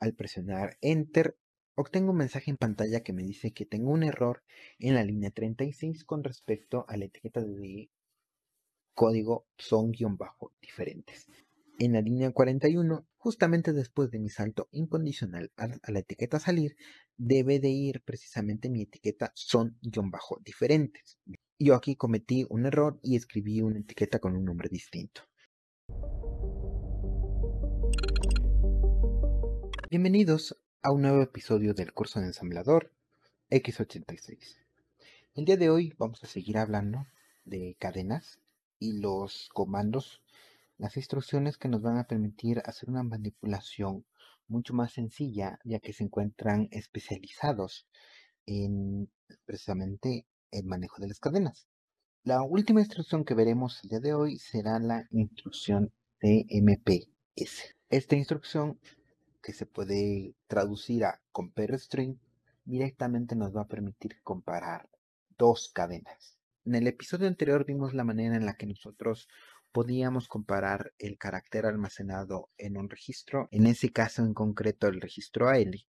Al presionar Enter, obtengo un mensaje en pantalla que me dice que tengo un error en la línea 36 con respecto a la etiqueta de código son-diferentes. En la línea 41, justamente después de mi salto incondicional a, la etiqueta salir, debe de ir precisamente mi etiqueta son-diferentes. Yo aquí cometí un error y escribí una etiqueta con un nombre distinto. Bienvenidos a un nuevo episodio del curso de ensamblador X86. El día de hoy vamos a seguir hablando de cadenas y los comandos, las instrucciones que nos van a permitir hacer una manipulación mucho más sencilla ya que se encuentran especializados en precisamente el manejo de las cadenas. La última instrucción que veremos el día de hoy será la instrucción de MPS. Esta instrucción que se puede traducir a compare string, directamente nos va a permitir comparar dos cadenas. En el episodio anterior vimos la manera en la que nosotros podíamos comparar el carácter almacenado en un registro, en ese caso en concreto el registro AL,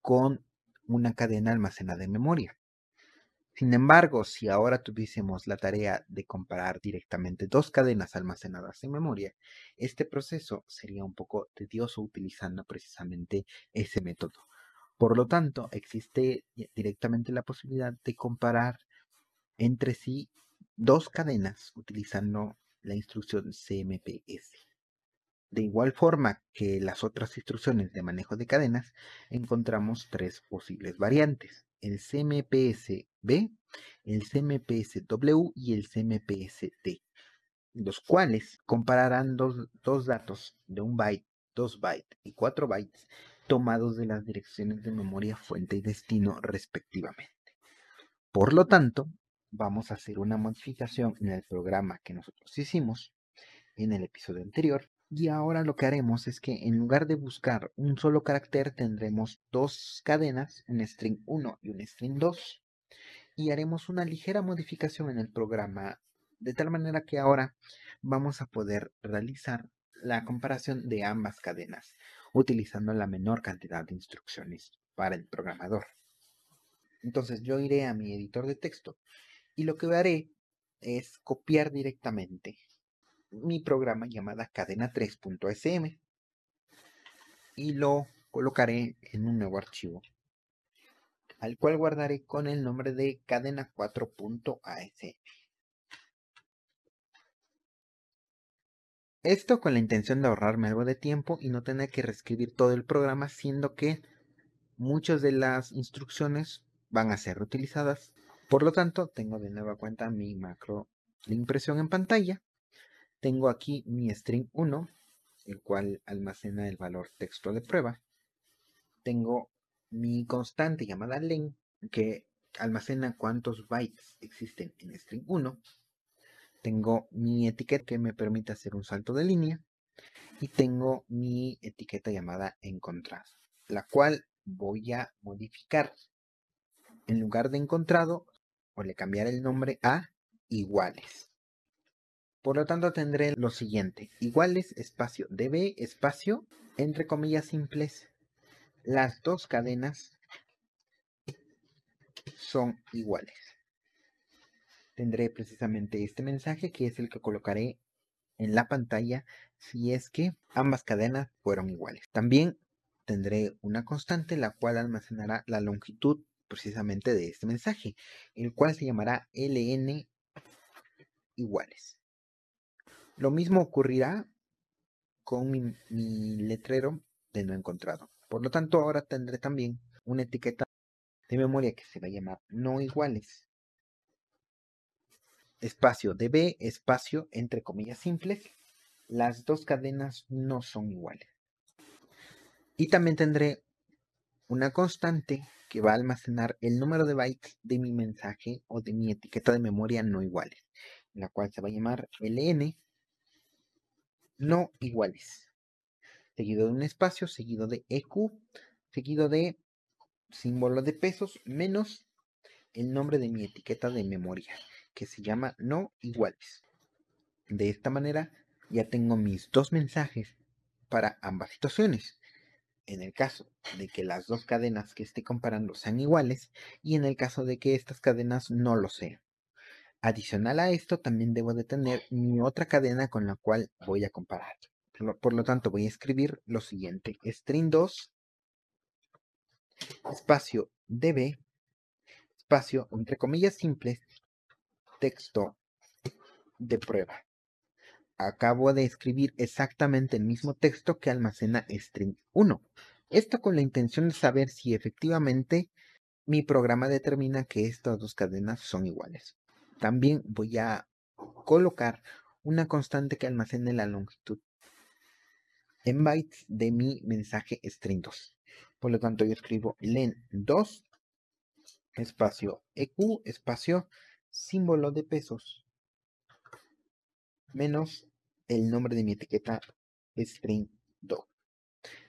con una cadena almacenada en memoria. Sin embargo, si ahora tuviésemos la tarea de comparar directamente dos cadenas almacenadas en memoria, este proceso sería un poco tedioso utilizando precisamente ese método. Por lo tanto, existe directamente la posibilidad de comparar entre sí dos cadenas utilizando la instrucción CMPS. De igual forma que las otras instrucciones de manejo de cadenas, encontramos tres posibles variantes el CMPS-B, el CMPS-W y el CMPS-D, los cuales compararán dos, datos de un byte, dos bytes y cuatro bytes tomados de las direcciones de memoria fuente y destino respectivamente. Por lo tanto, vamos a hacer una modificación en el programa que nosotros hicimos en el episodio anterior y ahora lo que haremos es que en lugar de buscar un solo carácter tendremos dos cadenas, un string 1 y un string 2. Y haremos una ligera modificación en el programa de tal manera que ahora vamos a poder realizar la comparación de ambas cadenas utilizando la menor cantidad de instrucciones para el programador. Entonces yo iré a mi editor de texto y lo que haré es copiar directamente mi programa llamada cadena3.sm y lo colocaré en un nuevo archivo al cual guardaré con el nombre de cadena4.asm. Esto con la intención de ahorrarme algo de tiempo y no tener que reescribir todo el programa, siendo que muchas de las instrucciones van a ser reutilizadas. Por lo tanto, tengo de nueva cuenta mi macro de impresión en pantalla tengo aquí mi string 1, el cual almacena el valor texto de prueba. Tengo mi constante llamada len, que almacena cuántos bytes existen en string 1. Tengo mi etiqueta que me permite hacer un salto de línea. Y tengo mi etiqueta llamada encontrado, la cual voy a modificar. En lugar de encontrado, o le cambiar el nombre a iguales. Por lo tanto tendré lo siguiente, iguales espacio db espacio entre comillas simples. Las dos cadenas son iguales. Tendré precisamente este mensaje que es el que colocaré en la pantalla si es que ambas cadenas fueron iguales. También tendré una constante la cual almacenará la longitud precisamente de este mensaje, el cual se llamará ln iguales. Lo mismo ocurrirá con mi, letrero de no encontrado. Por lo tanto, ahora tendré también una etiqueta de memoria que se va a llamar no iguales. Espacio db, espacio entre comillas simples. Las dos cadenas no son iguales. Y también tendré una constante que va a almacenar el número de bytes de mi mensaje o de mi etiqueta de memoria no iguales, la cual se va a llamar ln no iguales. Seguido de un espacio, seguido de EQ, seguido de símbolo de pesos, menos el nombre de mi etiqueta de memoria, que se llama no iguales. De esta manera ya tengo mis dos mensajes para ambas situaciones. en el caso de que las dos cadenas que esté comparando sean iguales y en el caso de que estas cadenas no lo sean. Adicional a esto, también debo de tener mi otra cadena con la cual voy a comparar. Por lo, tanto, voy a escribir lo siguiente. String 2, espacio db, espacio, entre comillas simples, texto de prueba. Acabo de escribir exactamente el mismo texto que almacena string 1. Esto con la intención de saber si efectivamente mi programa determina que estas dos cadenas son iguales. También voy a colocar una constante que almacene la longitud en bytes de mi mensaje string 2. Por lo tanto, yo escribo len2 espacio eq espacio símbolo de pesos menos el nombre de mi etiqueta string 2.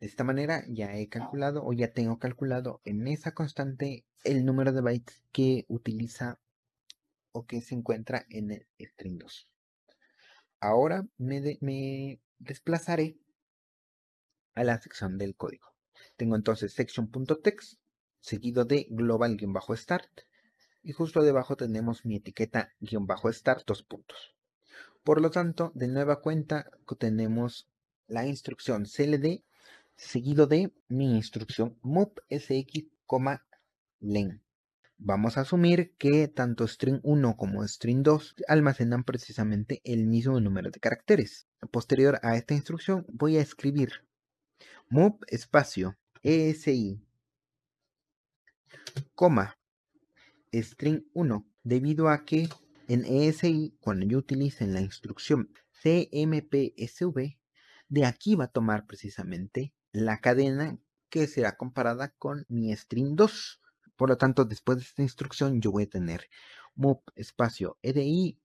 De esta manera ya he calculado o ya tengo calculado en esa constante el número de bytes que utiliza que se encuentra en el string 2. Ahora me, me desplazaré a la sección del código. Tengo entonces section.text seguido de global-start y justo debajo tenemos mi etiqueta start dos puntos. Por lo tanto, de nueva cuenta tenemos la instrucción cld seguido de mi instrucción move sx, len. Vamos a asumir que tanto string 1 como string 2 almacenan precisamente el mismo número de caracteres. Posterior a esta instrucción voy a escribir move espacio esi, coma, string 1, debido a que en ESI, cuando yo utilice la instrucción cmpsv, de aquí va a tomar precisamente la cadena que será comparada con mi string 2. Por lo tanto, después de esta instrucción, yo voy a tener move espacio edi,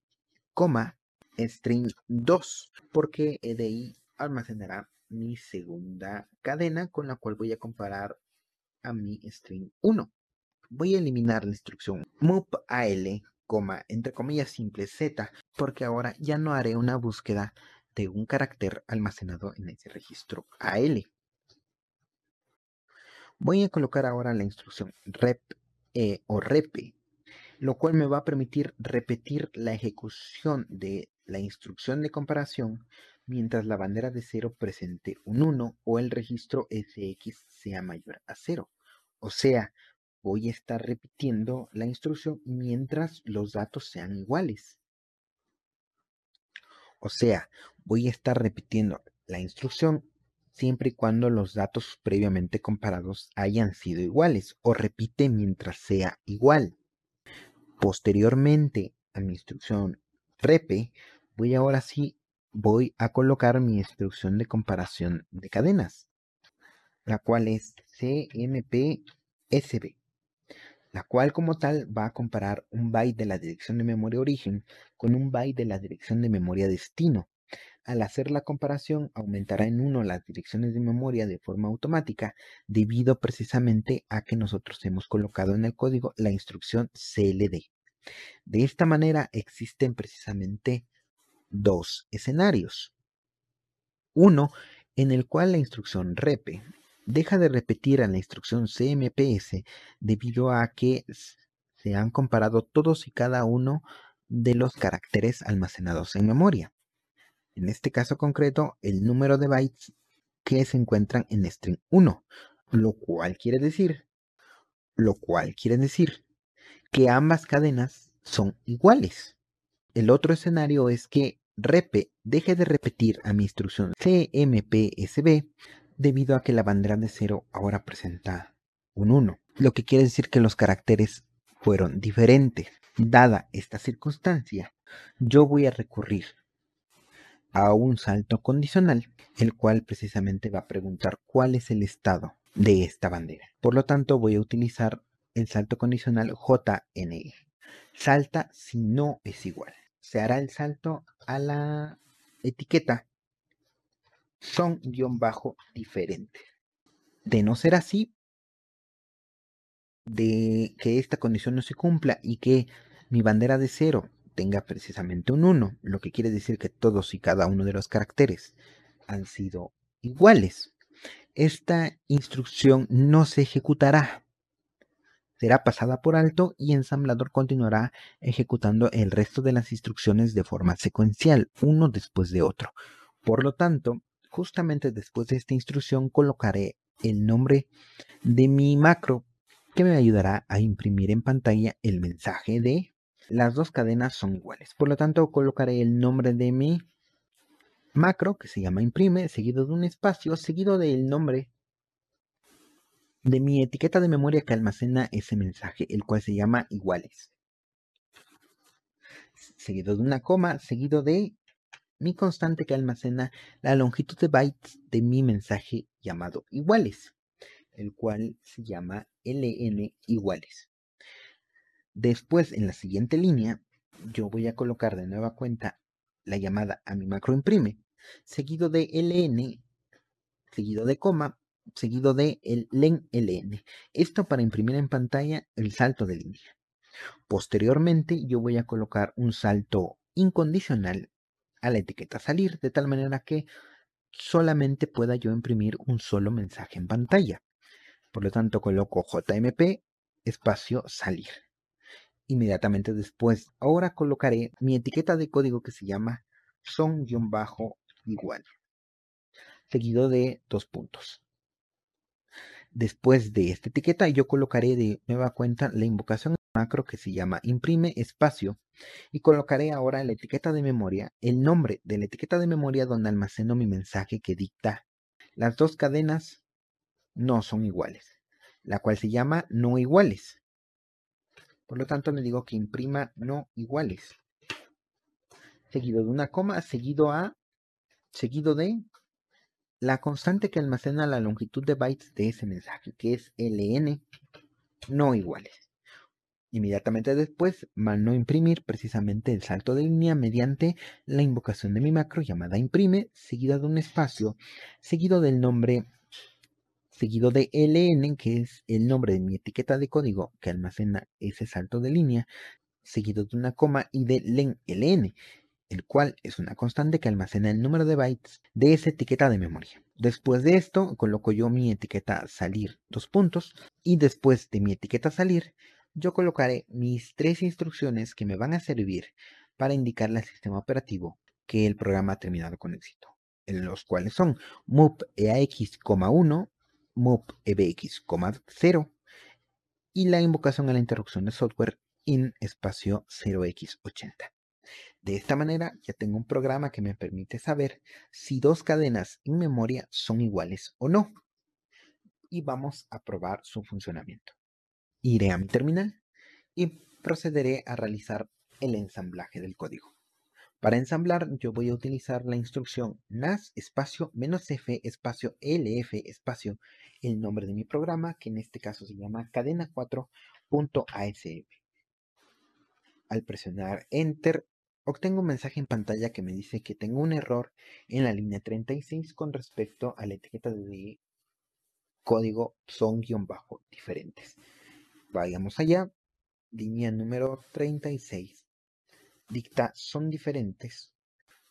coma, string 2, porque edi almacenará mi segunda cadena con la cual voy a comparar a mi string 1. Voy a eliminar la instrucción move al, coma, entre comillas simple z, porque ahora ya no haré una búsqueda de un carácter almacenado en ese registro al. Voy a colocar ahora la instrucción rep e o repe, lo cual me va a permitir repetir la ejecución de la instrucción de comparación mientras la bandera de 0 presente un 1 o el registro SX sea mayor a 0. O sea, voy a estar repitiendo la instrucción mientras los datos sean iguales. O sea, voy a estar repitiendo la instrucción siempre y cuando los datos previamente comparados hayan sido iguales o repite mientras sea igual. Posteriormente a mi instrucción repe, voy ahora sí, voy a colocar mi instrucción de comparación de cadenas, la cual es cmpsb, la cual como tal va a comparar un byte de la dirección de memoria origen con un byte de la dirección de memoria destino al hacer la comparación, aumentará en uno las direcciones de memoria de forma automática debido precisamente a que nosotros hemos colocado en el código la instrucción CLD. De esta manera existen precisamente dos escenarios. Uno en el cual la instrucción repe deja de repetir a la instrucción CMPS debido a que se han comparado todos y cada uno de los caracteres almacenados en memoria en este caso concreto, el número de bytes que se encuentran en string 1, lo cual quiere decir, lo cual quiere decir que ambas cadenas son iguales. El otro escenario es que repe deje de repetir a mi instrucción cmpsb debido a que la bandera de 0 ahora presenta un 1, lo que quiere decir que los caracteres fueron diferentes. Dada esta circunstancia, yo voy a recurrir a un salto condicional, el cual precisamente va a preguntar cuál es el estado de esta bandera. Por lo tanto, voy a utilizar el salto condicional JNE. Salta si no es igual. Se hará el salto a la etiqueta son-diferente. De no ser así, de que esta condición no se cumpla y que mi bandera de cero tenga precisamente un 1, lo que quiere decir que todos y cada uno de los caracteres han sido iguales. esta instrucción no se ejecutará. Será pasada por alto y ensamblador continuará ejecutando el resto de las instrucciones de forma secuencial, uno después de otro. Por lo tanto, justamente después de esta instrucción colocaré el nombre de mi macro que me ayudará a imprimir en pantalla el mensaje de las dos cadenas son iguales. Por lo tanto, colocaré el nombre de mi macro que se llama imprime, seguido de un espacio, seguido del nombre de mi etiqueta de memoria que almacena ese mensaje, el cual se llama iguales. Seguido de una coma, seguido de mi constante que almacena la longitud de bytes de mi mensaje llamado iguales, el cual se llama ln iguales. Después, en la siguiente línea, yo voy a colocar de nueva cuenta la llamada a mi macro imprime, seguido de ln, seguido de coma, seguido de el len ln. Esto para imprimir en pantalla el salto de línea. Posteriormente yo voy a colocar un salto incondicional a la etiqueta salir, de tal manera que solamente pueda yo imprimir un solo mensaje en pantalla. Por lo tanto, coloco JMP espacio salir. Inmediatamente después, ahora colocaré mi etiqueta de código que se llama son-igual, seguido de dos puntos. Después de esta etiqueta, yo colocaré de nueva cuenta la invocación macro que se llama imprime espacio y colocaré ahora en la etiqueta de memoria el nombre de la etiqueta de memoria donde almaceno mi mensaje que dicta. Las dos cadenas no son iguales, la cual se llama no iguales. Por lo tanto, me digo que imprima no iguales. Seguido de una coma, seguido a, seguido de la constante que almacena la longitud de bytes de ese mensaje, que es ln no iguales. Inmediatamente después, no imprimir precisamente el salto de línea mediante la invocación de mi macro llamada imprime, seguida de un espacio, seguido del nombre, seguido de ln, que es el nombre de mi etiqueta de código que almacena ese salto de línea, seguido de una coma y de len ln, el cual es una constante que almacena el número de bytes de esa etiqueta de memoria. Después de esto, coloco yo mi etiqueta salir dos puntos y después de mi etiqueta salir, yo colocaré mis tres instrucciones que me van a servir para indicarle al sistema operativo que el programa ha terminado con éxito, en los cuales son move eax,1, move ebx,0 y la invocación a la interrupción de software in espacio 0x80. De esta manera ya tengo un programa que me permite saber si dos cadenas en memoria son iguales o no. Y vamos a probar su funcionamiento. Iré a mi terminal y procederé a realizar el ensamblaje del código. Para ensamblar yo voy a utilizar la instrucción nas espacio menos f espacio lf espacio el nombre de mi programa que en este caso se llama cadena 4.asf. Al presionar enter obtengo un mensaje en pantalla que me dice que tengo un error en la línea 36 con respecto a la etiqueta de código son-diferentes. Vayamos allá. Línea número 36. Dicta son diferentes.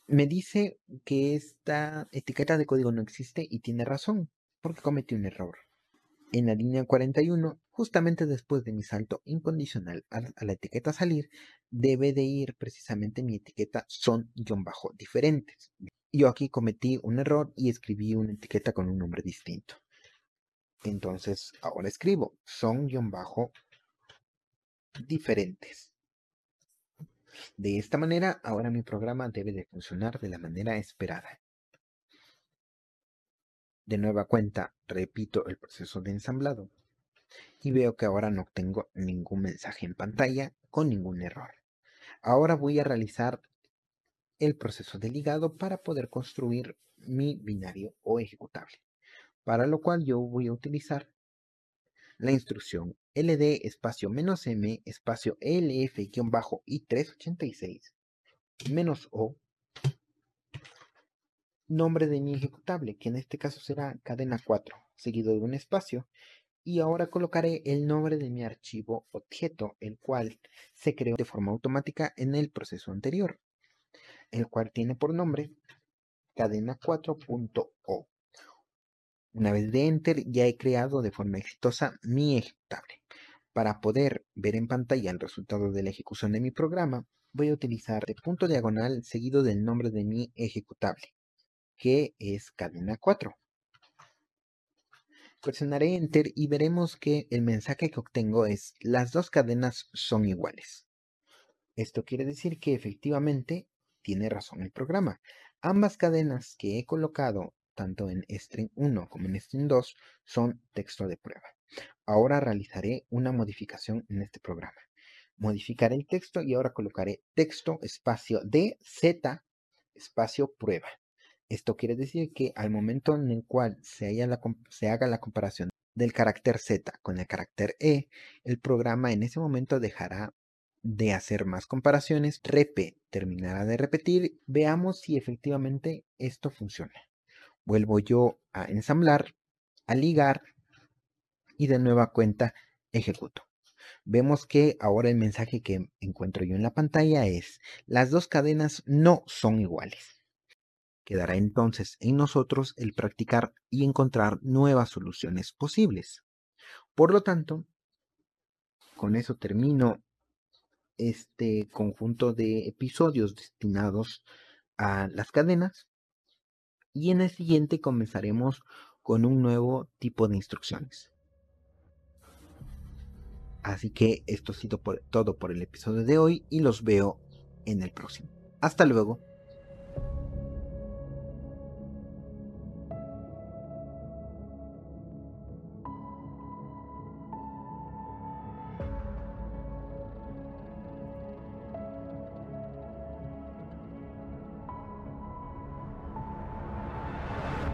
Me dice que esta etiqueta de código no existe y tiene razón, porque cometí un error. En la línea 41, justamente después de mi salto incondicional a, la etiqueta salir, debe de ir precisamente mi etiqueta son-diferentes. Yo aquí cometí un error y escribí una etiqueta con un nombre distinto. Entonces, ahora escribo son-diferentes. De esta manera, ahora mi programa debe de funcionar de la manera esperada. De nueva cuenta, repito el proceso de ensamblado y veo que ahora no tengo ningún mensaje en pantalla con ningún error. Ahora voy a realizar el proceso de ligado para poder construir mi binario o ejecutable, para lo cual yo voy a utilizar la instrucción ld espacio menos m espacio elf-i386 menos o nombre de mi ejecutable, que en este caso será cadena 4, seguido de un espacio. Y ahora colocaré el nombre de mi archivo objeto, el cual se creó de forma automática en el proceso anterior, el cual tiene por nombre cadena4.o. Una vez de Enter ya he creado de forma exitosa mi ejecutable. Para poder ver en pantalla el resultado de la ejecución de mi programa, voy a utilizar el punto diagonal seguido del nombre de mi ejecutable, que es cadena 4. Presionaré Enter y veremos que el mensaje que obtengo es las dos cadenas son iguales. Esto quiere decir que efectivamente tiene razón el programa. Ambas cadenas que he colocado tanto en string 1 como en string 2 son texto de prueba. Ahora realizaré una modificación en este programa. Modificaré el texto y ahora colocaré texto espacio de z espacio prueba. Esto quiere decir que al momento en el cual se, se haga la comparación del carácter z con el carácter e, el programa en ese momento dejará de hacer más comparaciones, repe terminará de repetir, veamos si efectivamente esto funciona. Vuelvo yo a ensamblar, a ligar y de nueva cuenta ejecuto. Vemos que ahora el mensaje que encuentro yo en la pantalla es las dos cadenas no son iguales. Quedará entonces en nosotros el practicar y encontrar nuevas soluciones posibles. Por lo tanto, con eso termino este conjunto de episodios destinados a las cadenas y en el siguiente comenzaremos con un nuevo tipo de instrucciones. Así que esto ha sido todo por el episodio de hoy y los veo en el próximo. Hasta luego.